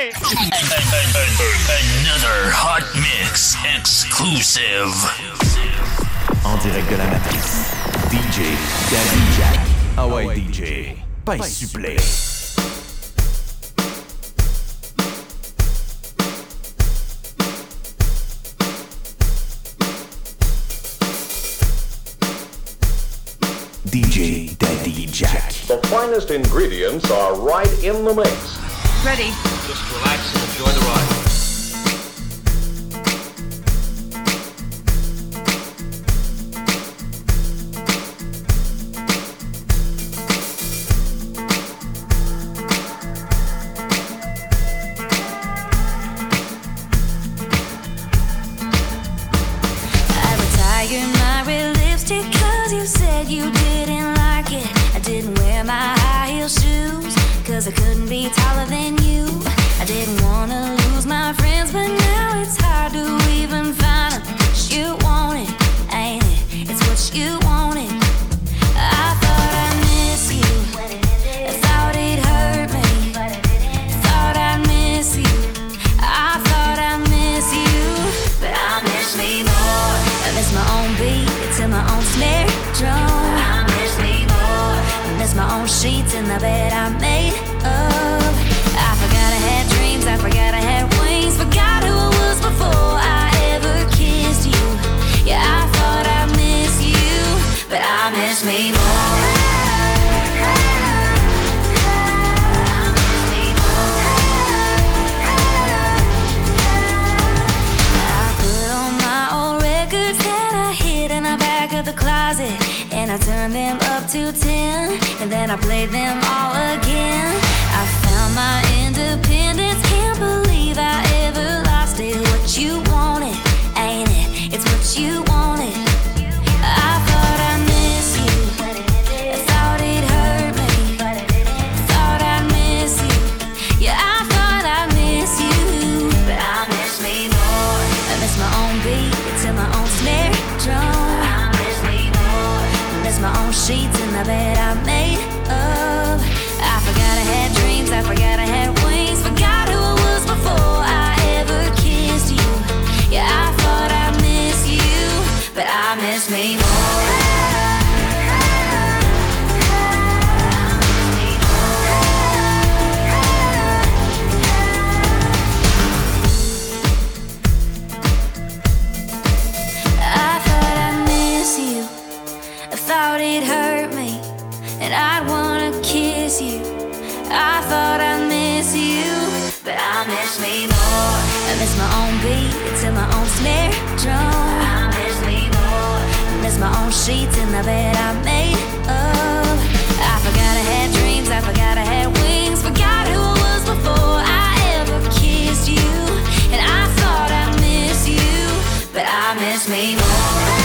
way! Another hot mix exclusive. En direct de la matrice, DJ Daddy Jack. Ah ouais, DJ, pas supplé. DJ Daddy Jack. The finest ingredients are right in the mix. Ready. Relax and enjoy the ride. My own sheets in the bed I made of. I forgot I had dreams. I forgot I had wings. Forgot who I was before I ever kissed you. Yeah, I thought I'd miss you, but I miss me more. Me more. I miss my own beat to my own snare drum. I miss me more. I miss my own sheets in the bed I made of. I forgot I had dreams. I forgot I had wings. Forgot who I was before I ever kissed you. And I thought I'd miss you, but I miss me more.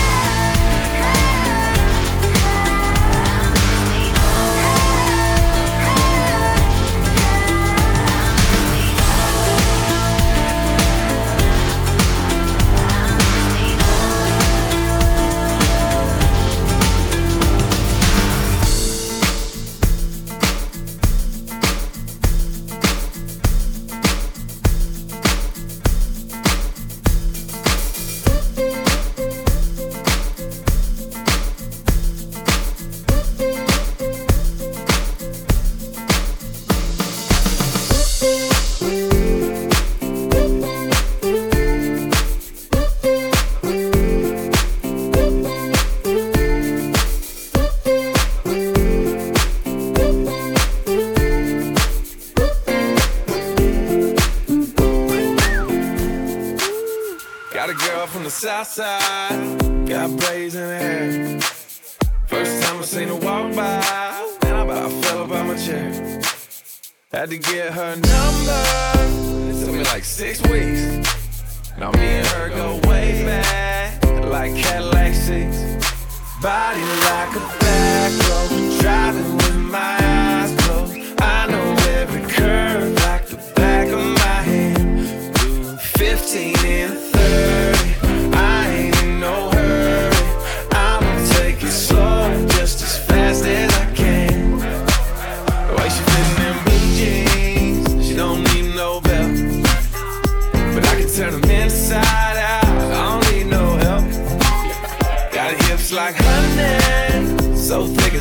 Six weeks. Now me and her go way back, like Cadillac seats. Body like a back road, driving with my eyes closed. I know every curve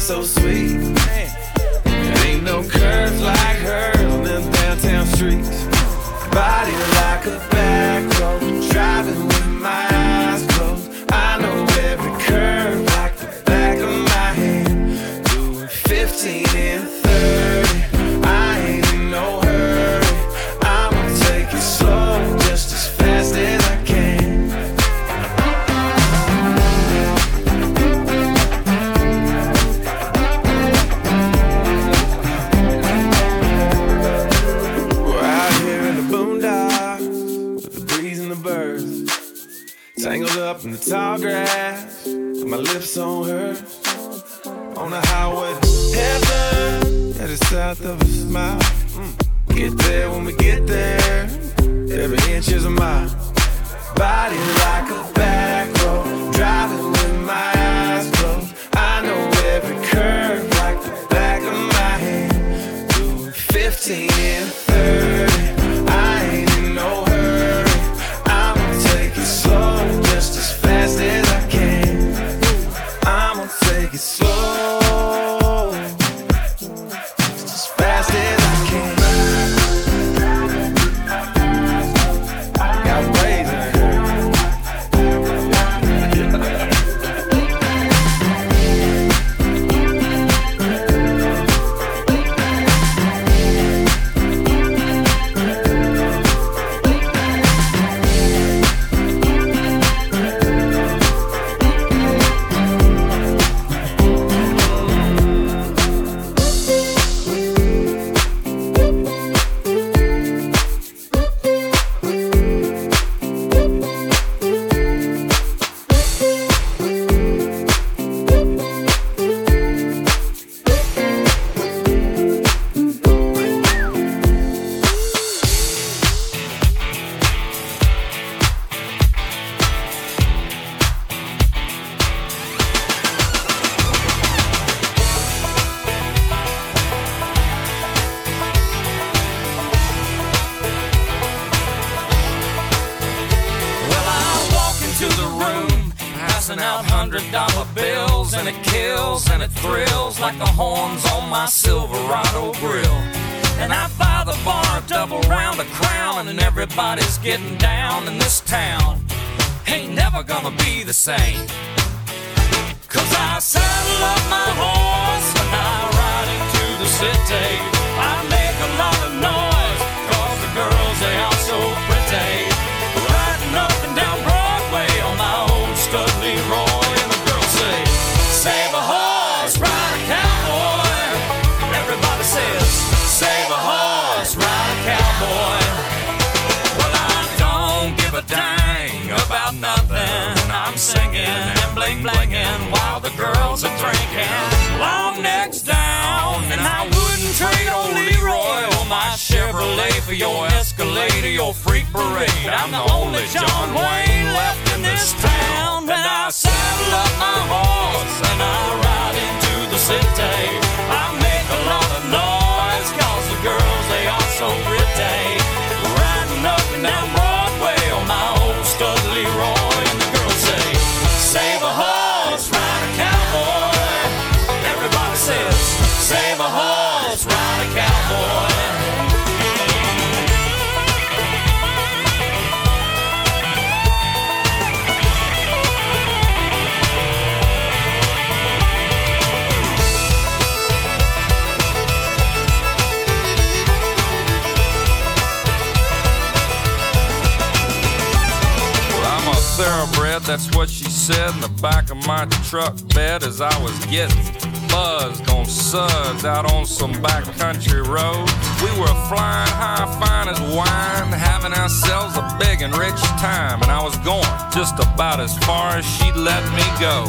so sweet. There ain't no curves like hers on them downtown streets. Body lips on hers. On the highway heaven, at the south of a smile. Mm. Get there when we get there, every inch is a mile. Body like a back road, driving with my eyes closed. I know every curve like the back of my hand. Doing 15 that's what she said in the back of my truck bed as I was getting buzzed on suds out on some backcountry road. We were flying high, fine as wine, having ourselves a big and rich time, and I was going just about as far as she'd let me go.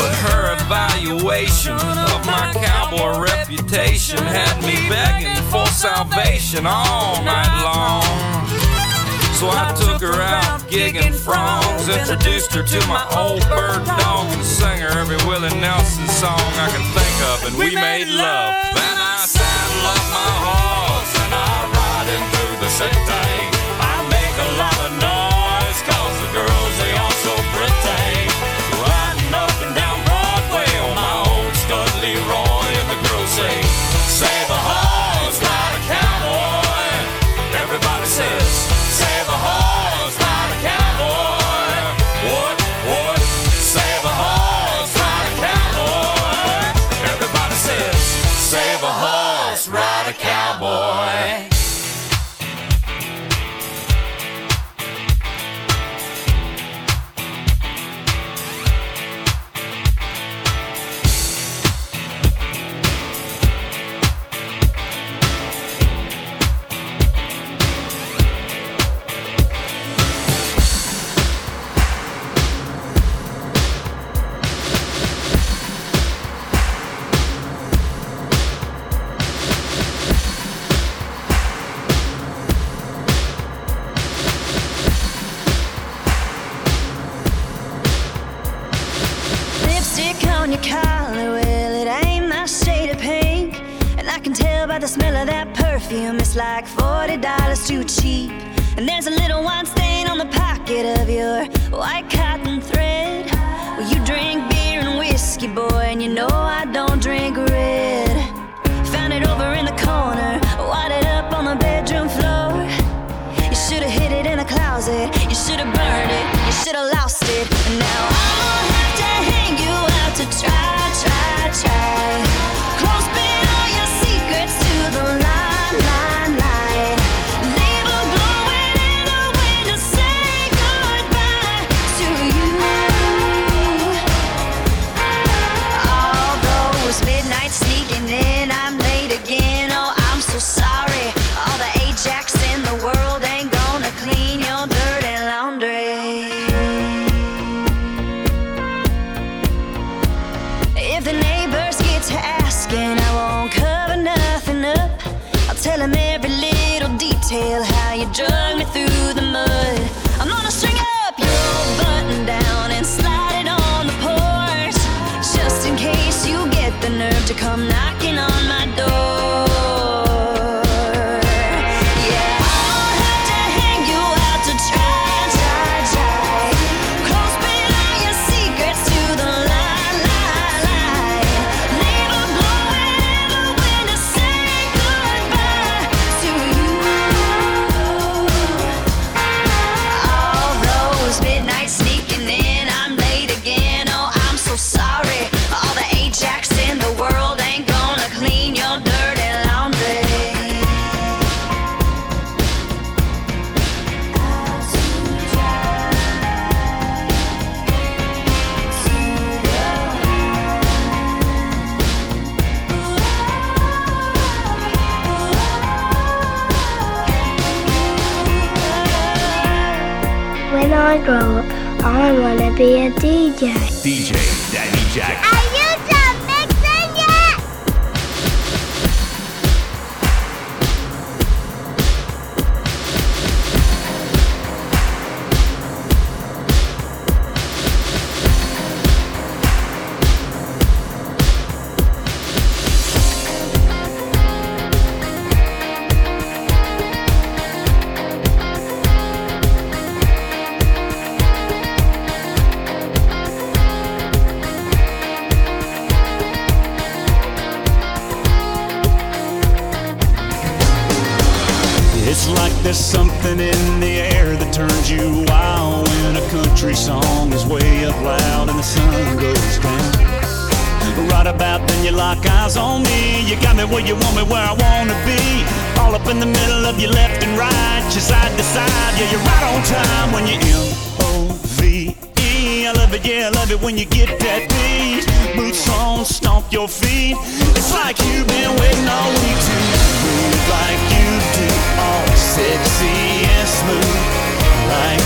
But her evaluation of my cowboy reputation had me begging for salvation all night long. So I took her out gigging frogs, introduced her to my old bird dog, and sang her every Willie Nelson song I can think of, and we made love. Then I saddle up my horse and I ride in through the city. Like $40 too cheap. And there's a little wine stain on the pocket of your white cotton thread. Well, you drink beer and whiskey, boy, and you know it when you get that beat. Boots on, stomp your feet. It's like you've been waiting all week to move like you do. All sexy and smooth. Like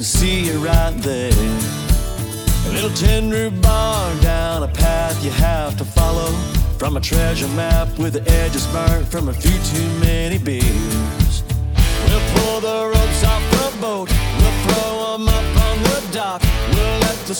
can see you right there. A little tender bar down a path you have to follow. From a treasure map with the edges burnt from a few too many beers. We'll pull the ropes off the boat. We'll throw 'em up on the dock. We'll let the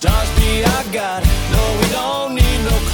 Stars be our God. No, we don't need no.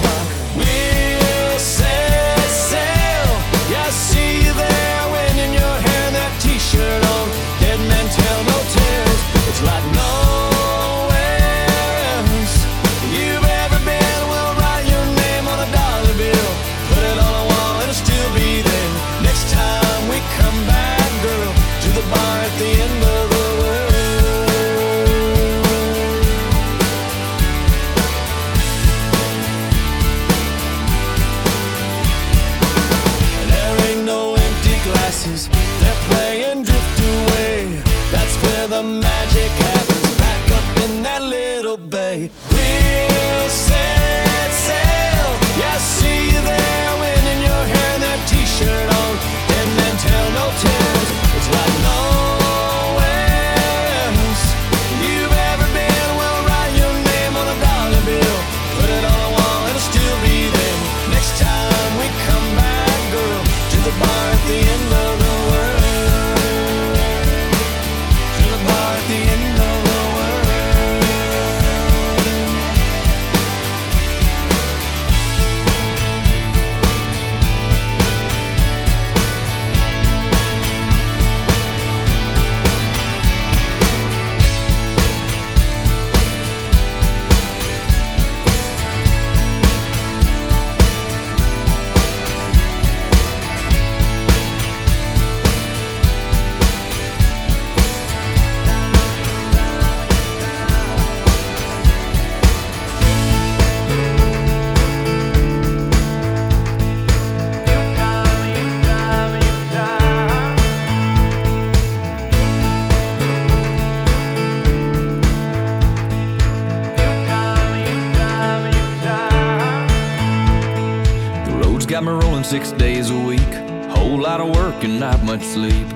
much sleep,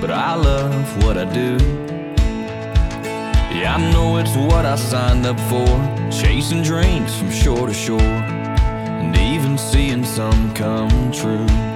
but I love what I do. Yeah, I know it's what I signed up for, chasing dreams from shore to shore, and even seeing some come true.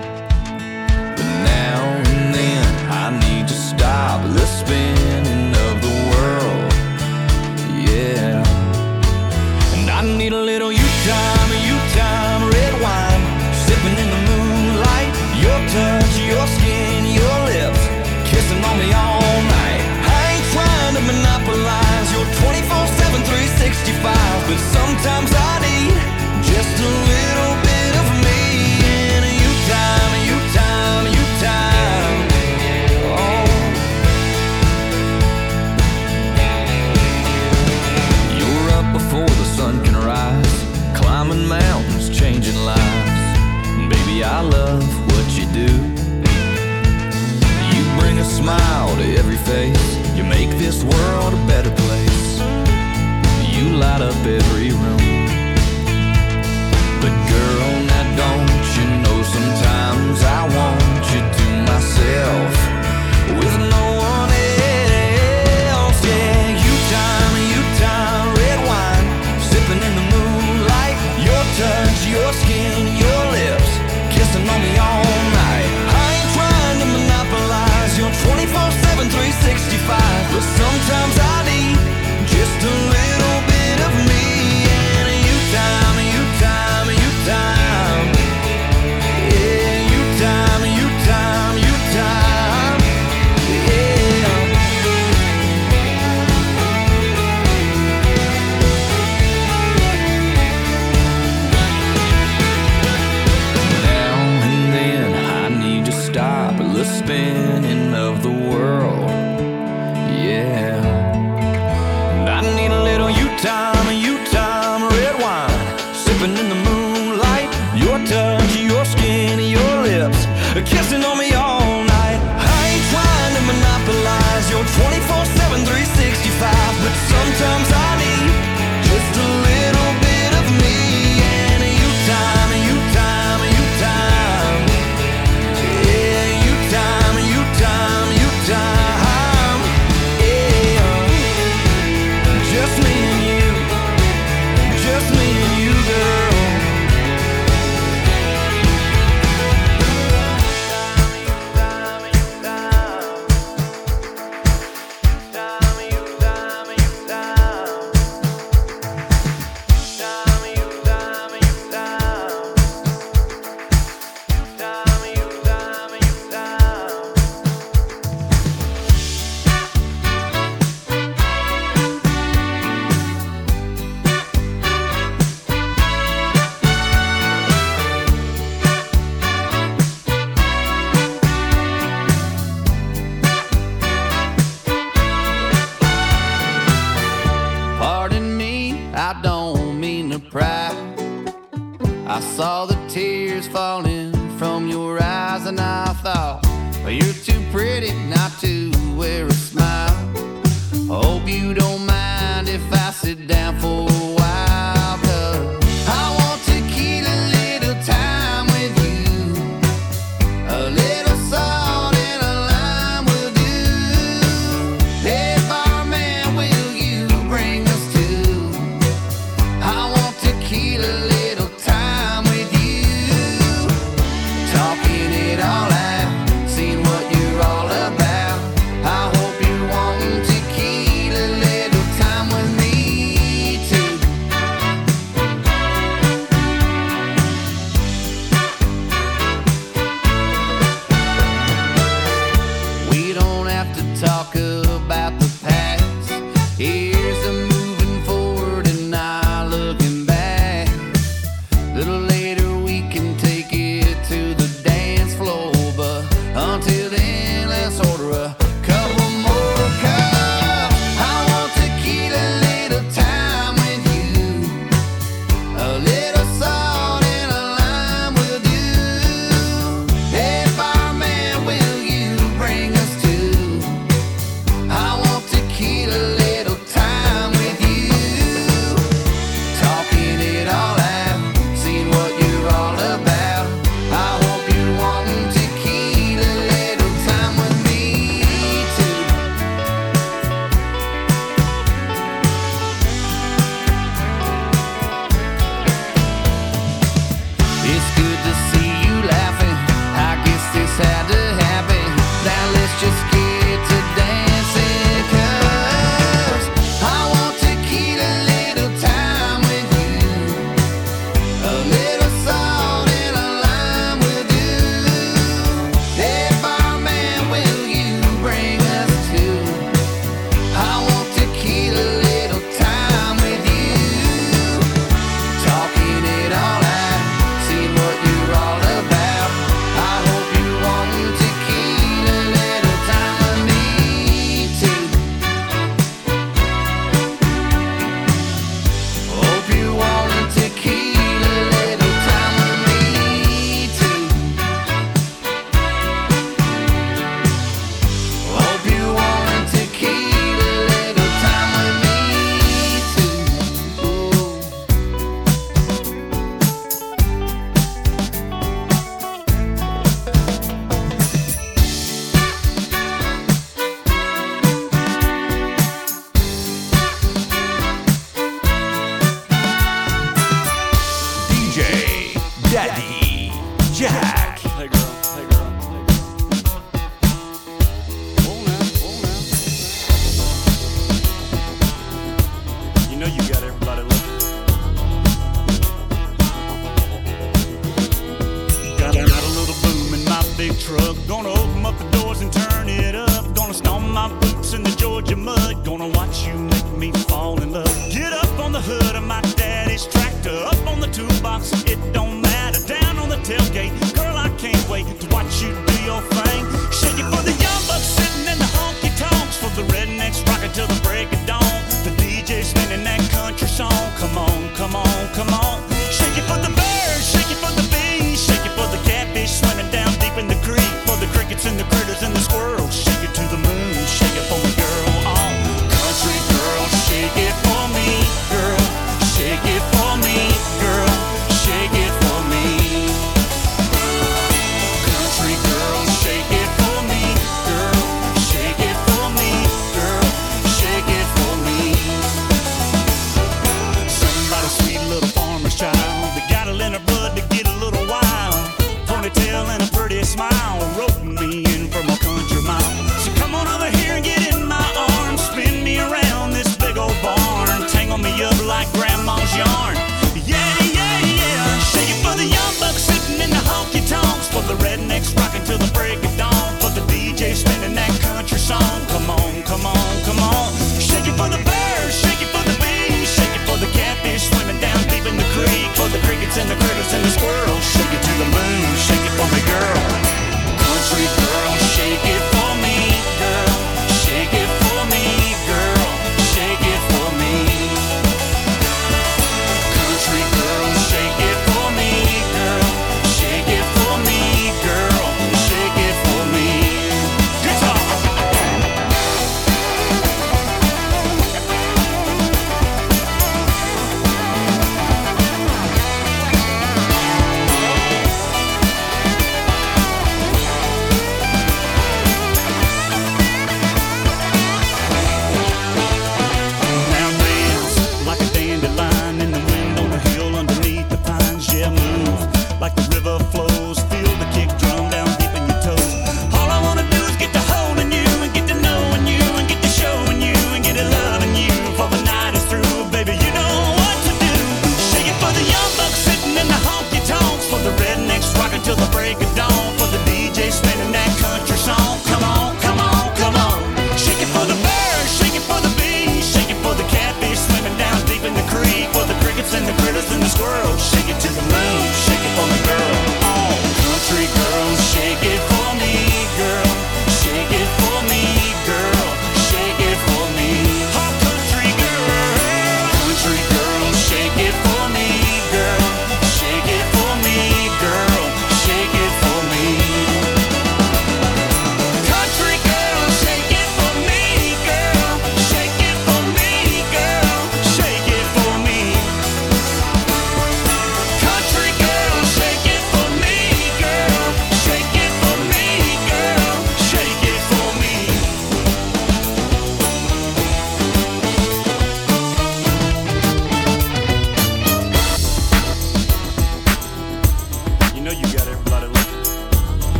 Sometimes But sometimes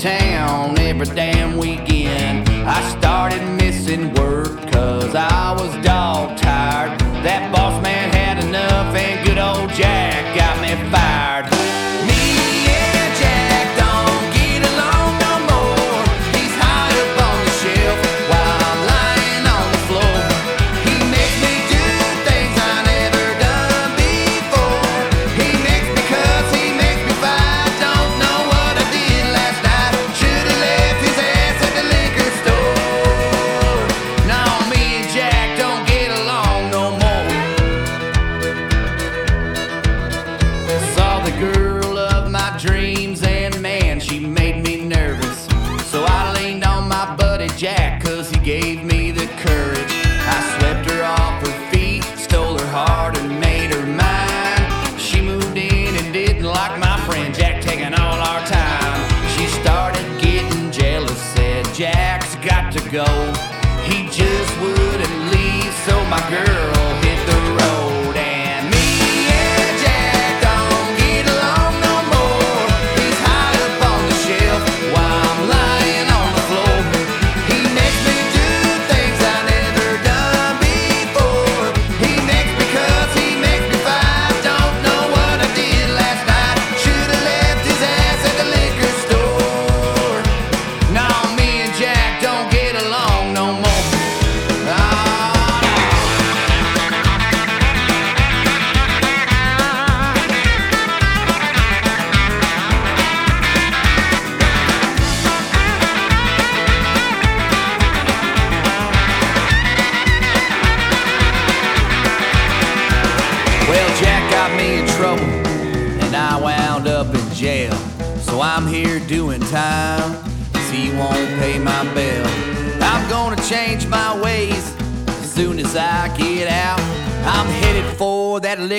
town every damn weekend. I started missing work cause I was dog tired. That boss man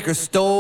liquor stole.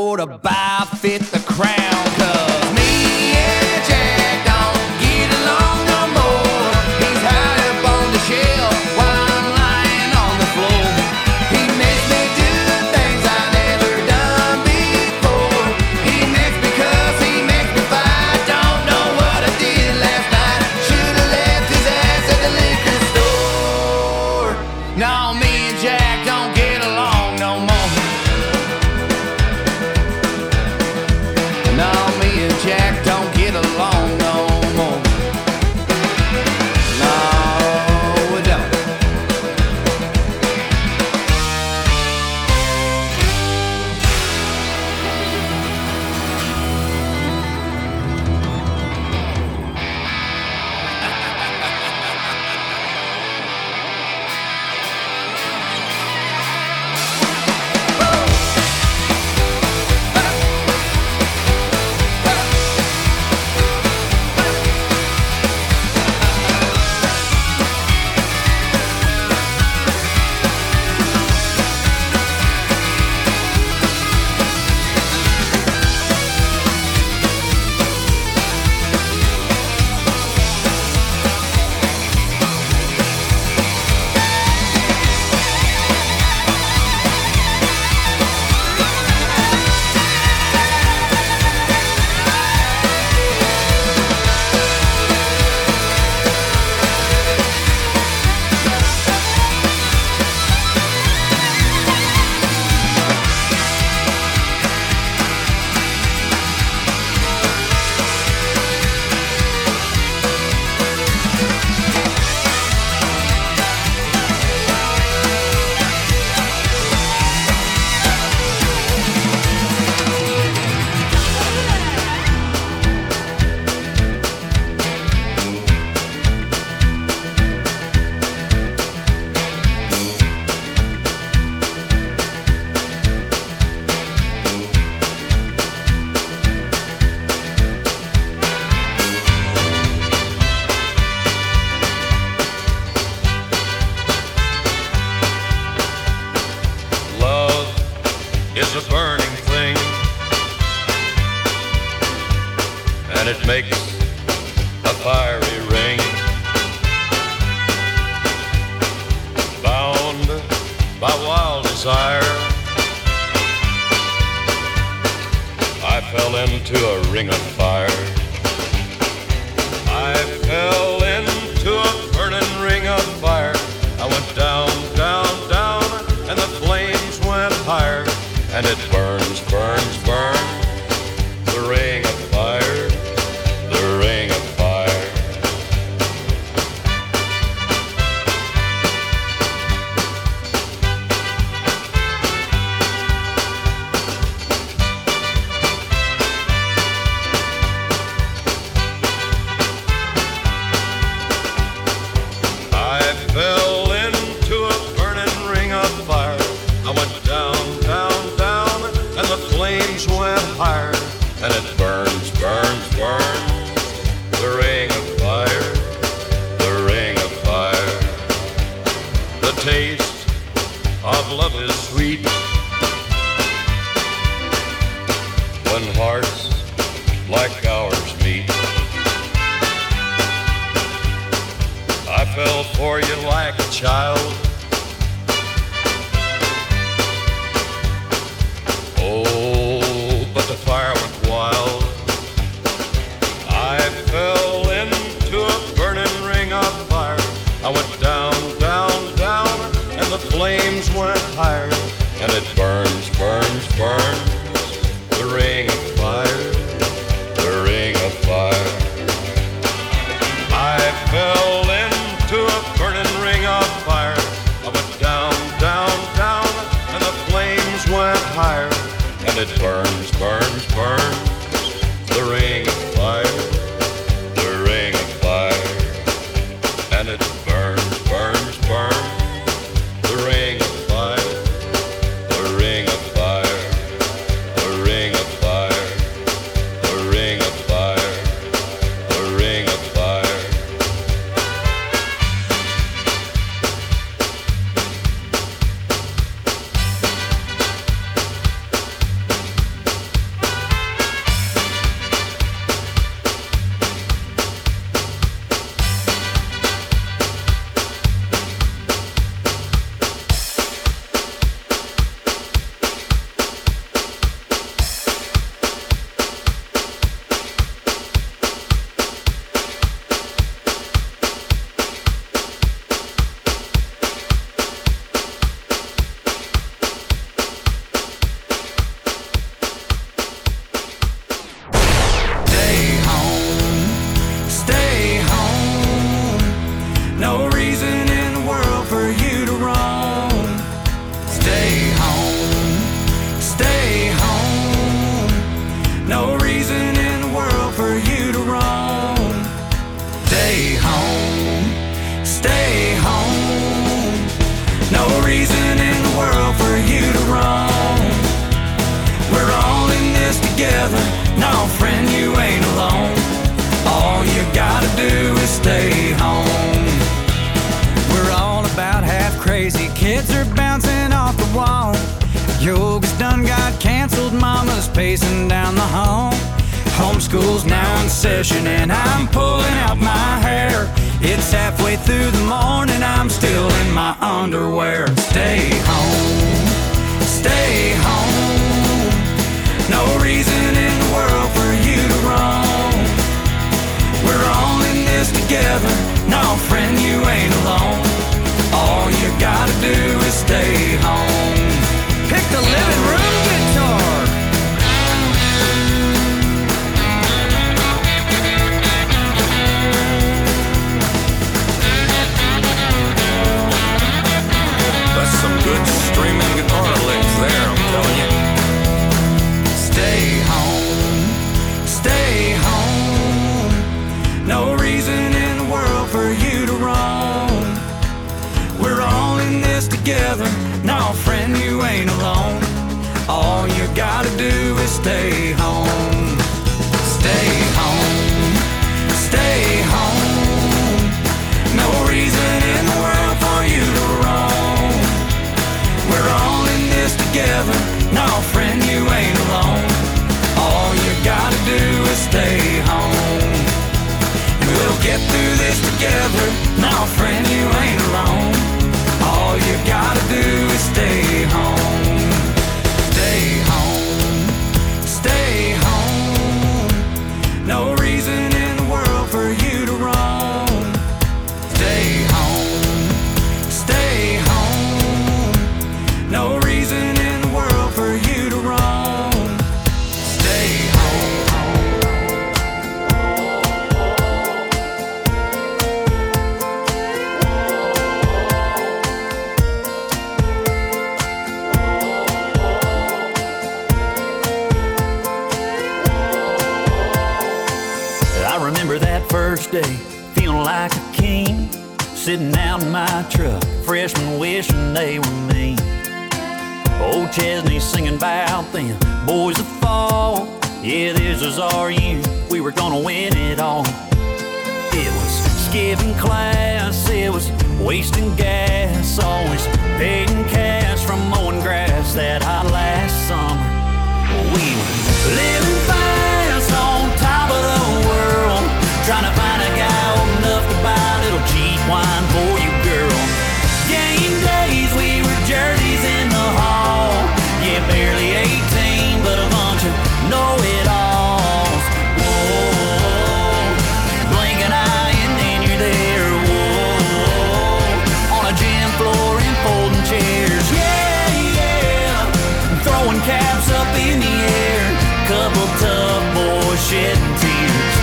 jumps up in the air. Couple tough boys shedding tears.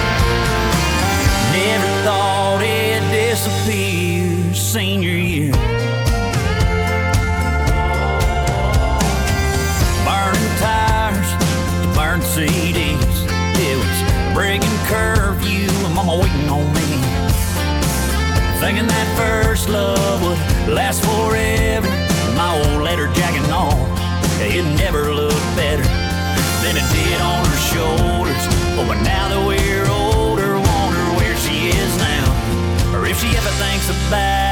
Never thought it'd disappear, senior year. Burning tires, burning CDs. It was breaking curfew. and Mama waiting on me. Thinking that first love shoulders. Oh, but now that we're older, wonder where she is now, or if she ever thinks about.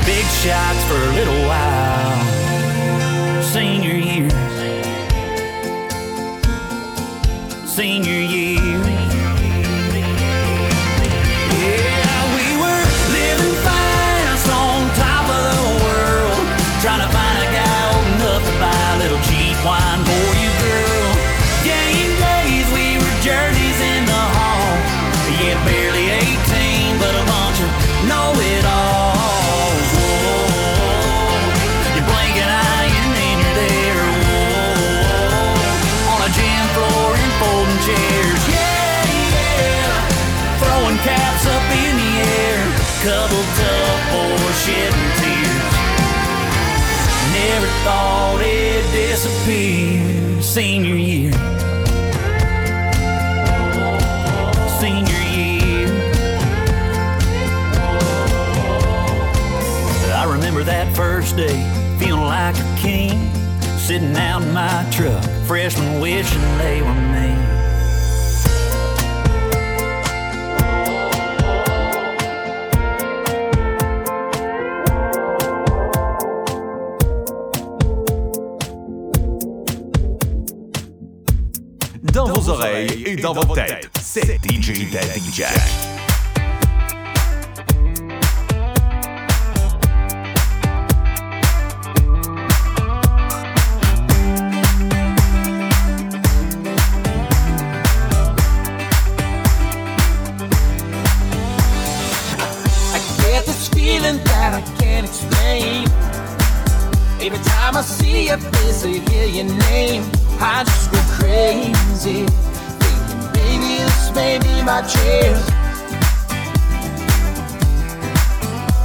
were big shots for a little while. Senior year. Senior year. couple tough boys shedding tears. Never thought it disappeared senior year. Senior year. I remember that first day feeling like a king, sitting out in my truck, freshmen wishing they were me. oreilles et dans vos têtes. C'est DJ Daddy Jack. Every time I see your face or hear your name, I just go crazy this may be my chair.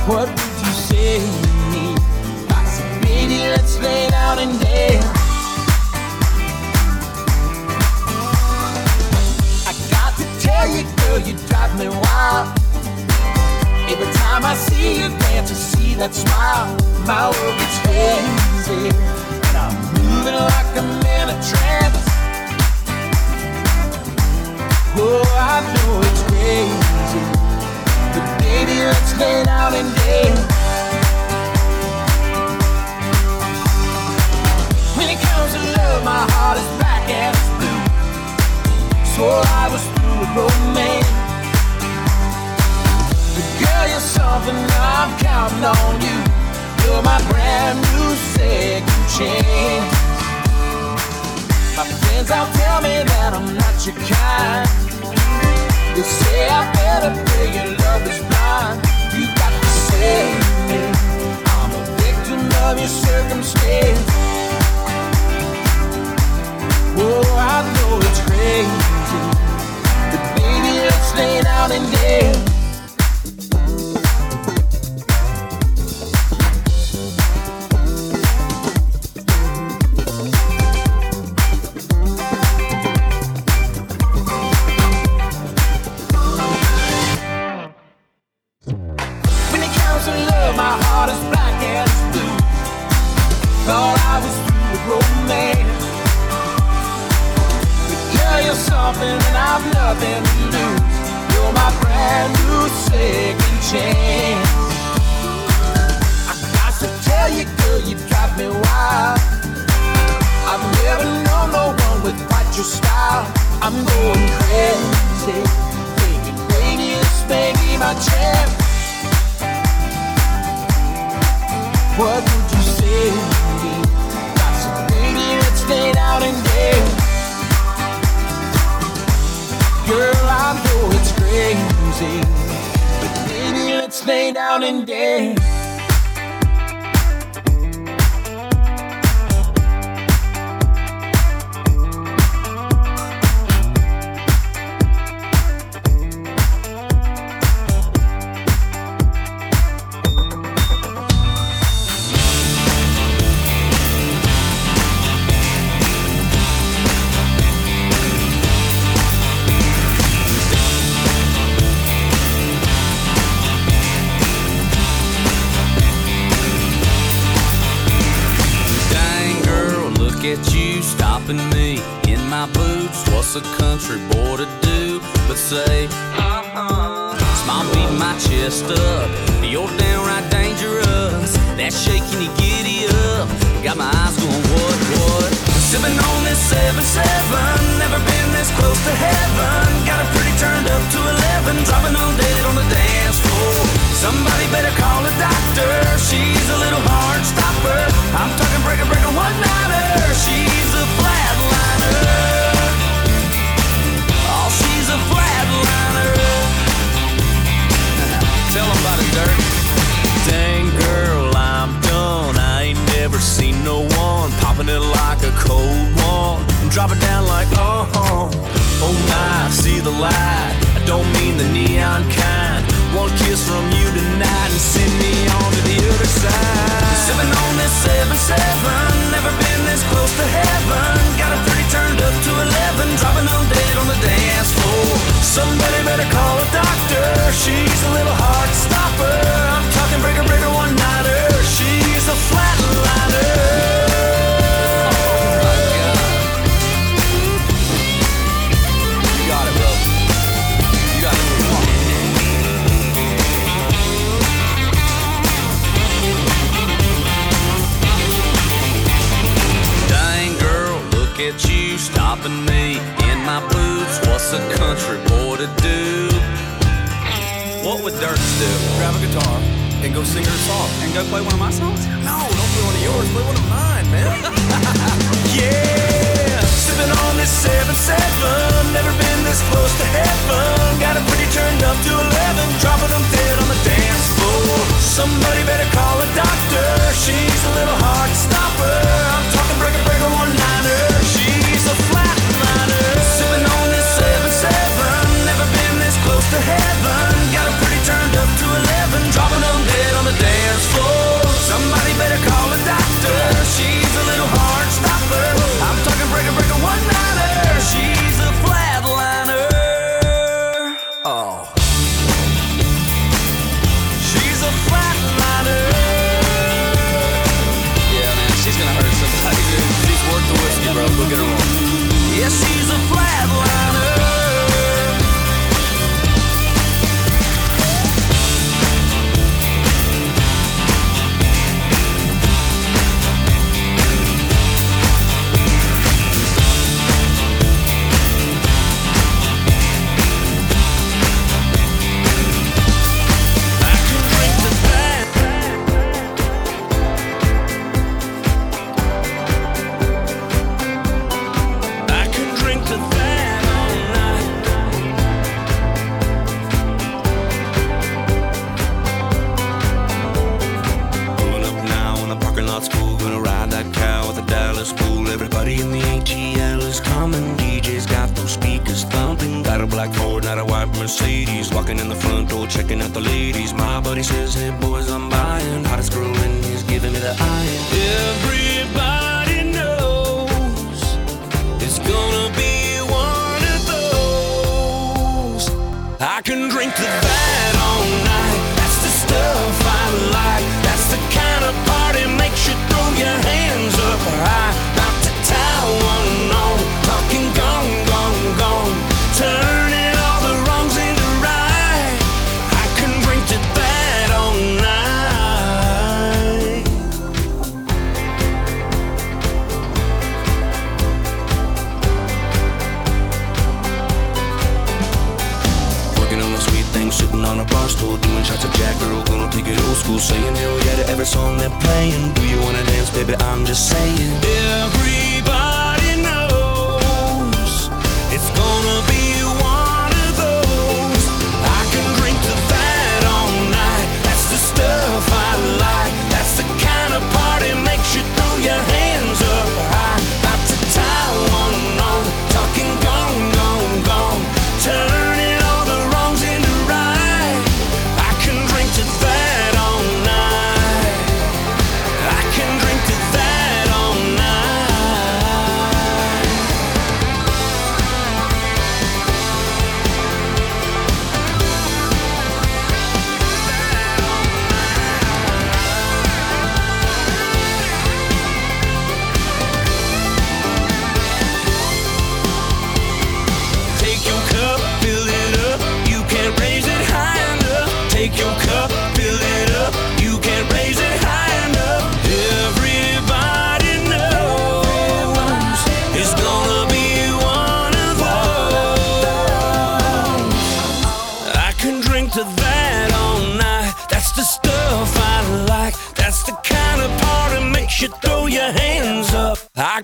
What would you say to me? Possibility, let's lay down and dance. I got to tell you, girl, you drive me wild. Every time I see you dance, I see that smile. My world gets crazy, and I'm moving like I'm in a trance. Oh, I know it's crazy, but baby, let's get out and dance. When it comes to love, my heart is black as blue. Swore I was through with romance. But girl, you're something I'm counting on you. You're my brand new second chance. My friends all tell me that I'm not your kind they say I better your love is blind. You got to say I'm a victim of your circumstance. Oh, I know it's crazy, but baby, let's lay down and dance.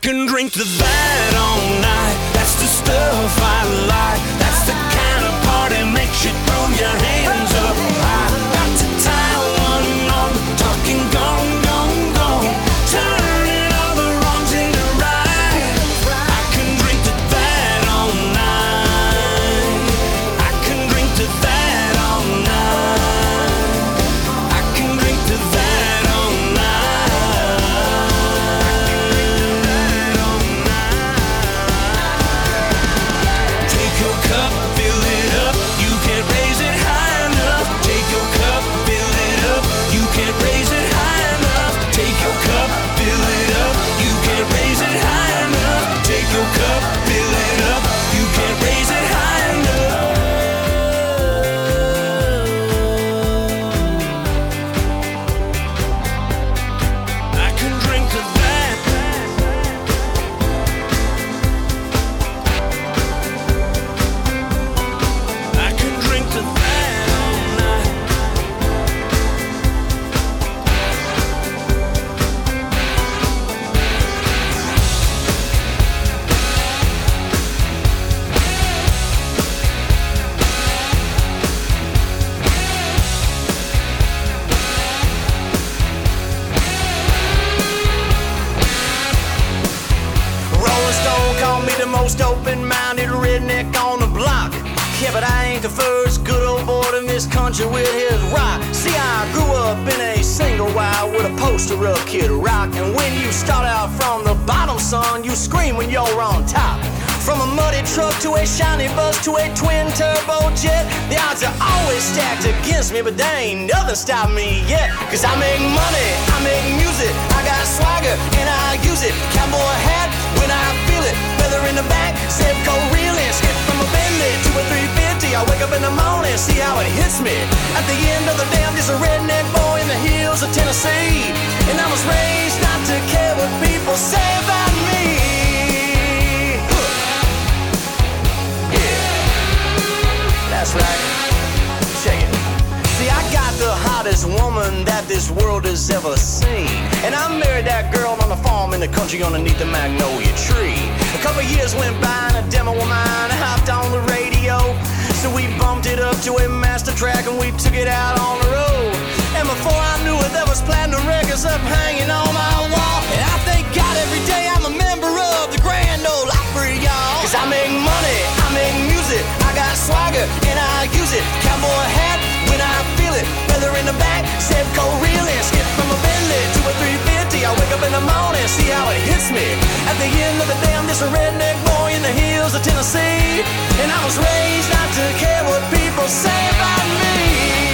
Can drink to that all night. That's the stuff I like. From a muddy truck to a shiny bus to a twin turbo jet, the odds are always stacked against me, but there ain't nothing stopping me yet. Cause I make money, I make music, I got swagger, and I use it. Cowboy hat when I feel it, feather in the back, Zebco reeling, skip from a Bentley to a 350. I wake up in the morning, see how it hits me. At the end of the day, I'm just a redneck boy in the hills of Tennessee. And I was raised not to care what people say about That's right. Check it. See, I got the hottest woman that this world has ever seen. And I married that girl on a farm in the country underneath the magnolia tree. A couple years went by and a demo of mine hopped on the radio. So we bumped it up to a master track and we took it out on the road. And before I knew it, there was platinum records up hanging on my wall. And I thank God every day I'm a member of the Grand Ole Opry, y'all. Cause I make swagger and I use it. Cowboy hat when I feel it. Feather in the back, Zebco reeling. Skip from a Bentley to a 350. I wake up in the morning, see how it hits me. At the end of the day, I'm just a redneck boy in the hills of Tennessee. And I was raised not to care what people say about me.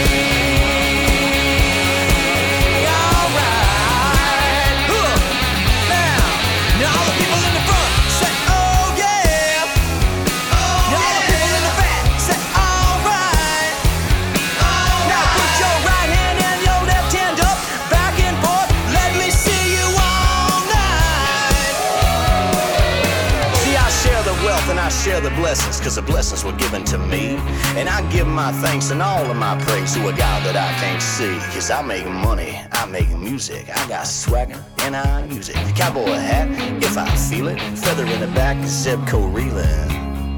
Share the blessings, cause the blessings were given to me. And I give my thanks and all of my praise to a God that I can't see. Cause I make money, I make music, I got swagger and I use it. Cowboy hat, if I feel it. Feather in the back, Zebco reeling.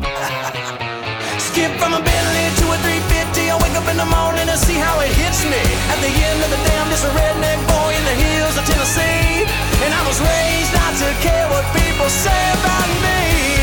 Skip from a Bentley to a 350. I wake up in the morning and see how it hits me. At the end of the day, I'm just a redneck boy in the hills of Tennessee. And I was raised not to care what people say about me.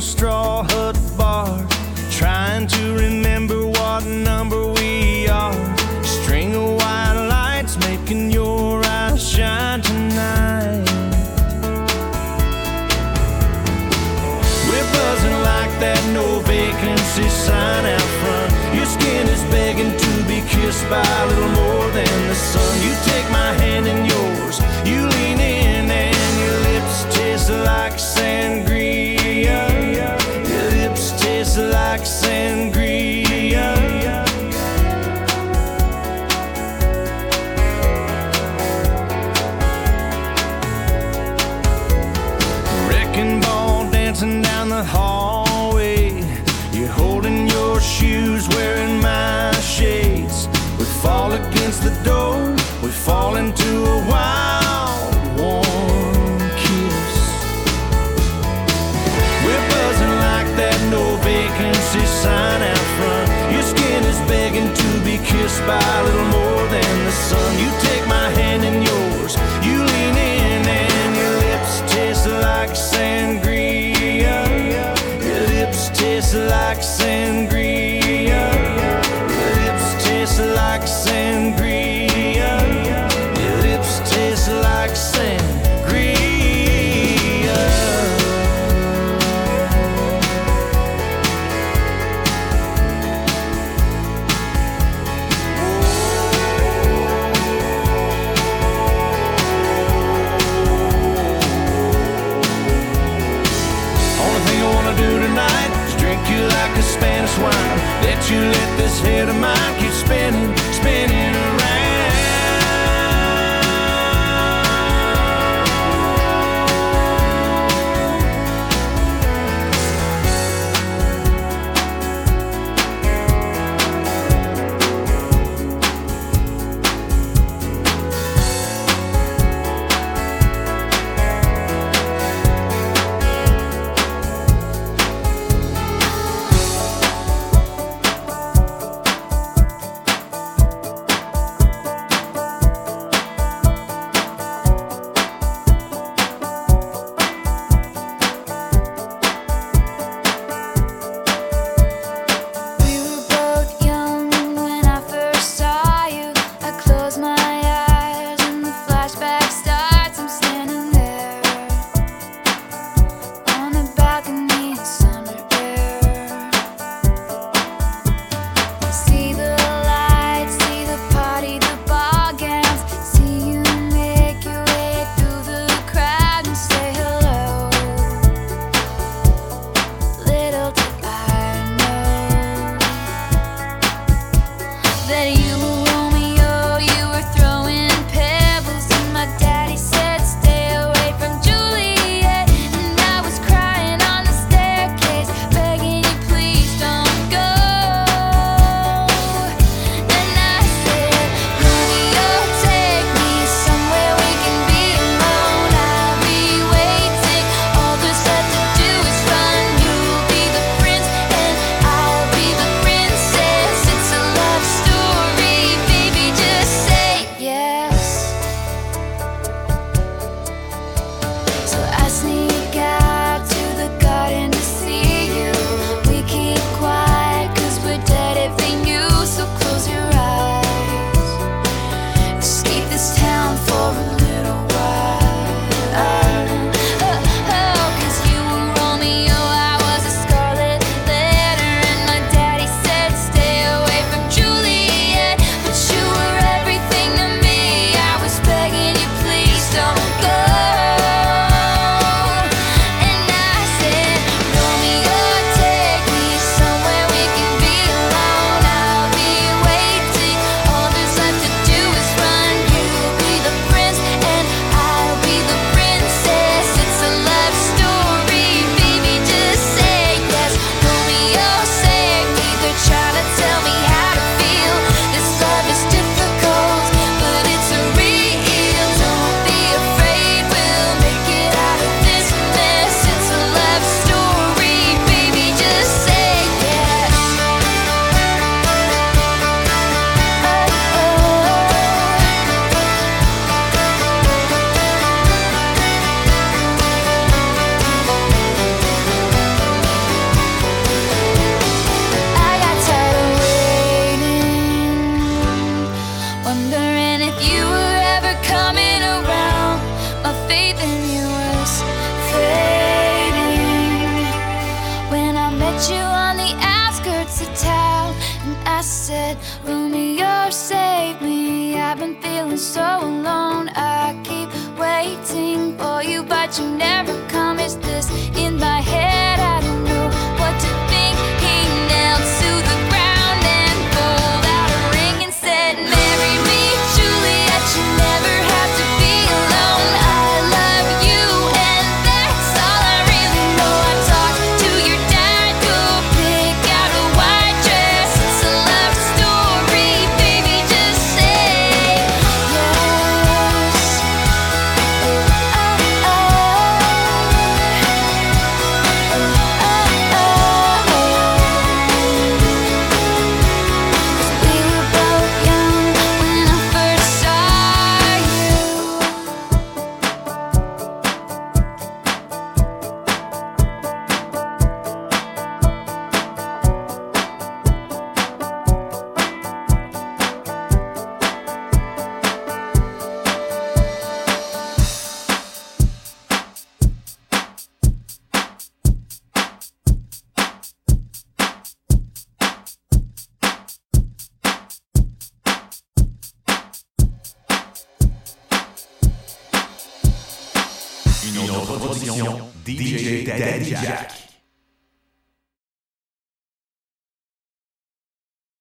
a straw hut bar, trying to remember what number we are. String of white lights making your eyes shine tonight. We're buzzing like that no vacancy sign out front. Your skin is begging to be kissed by a little more. just by a little more.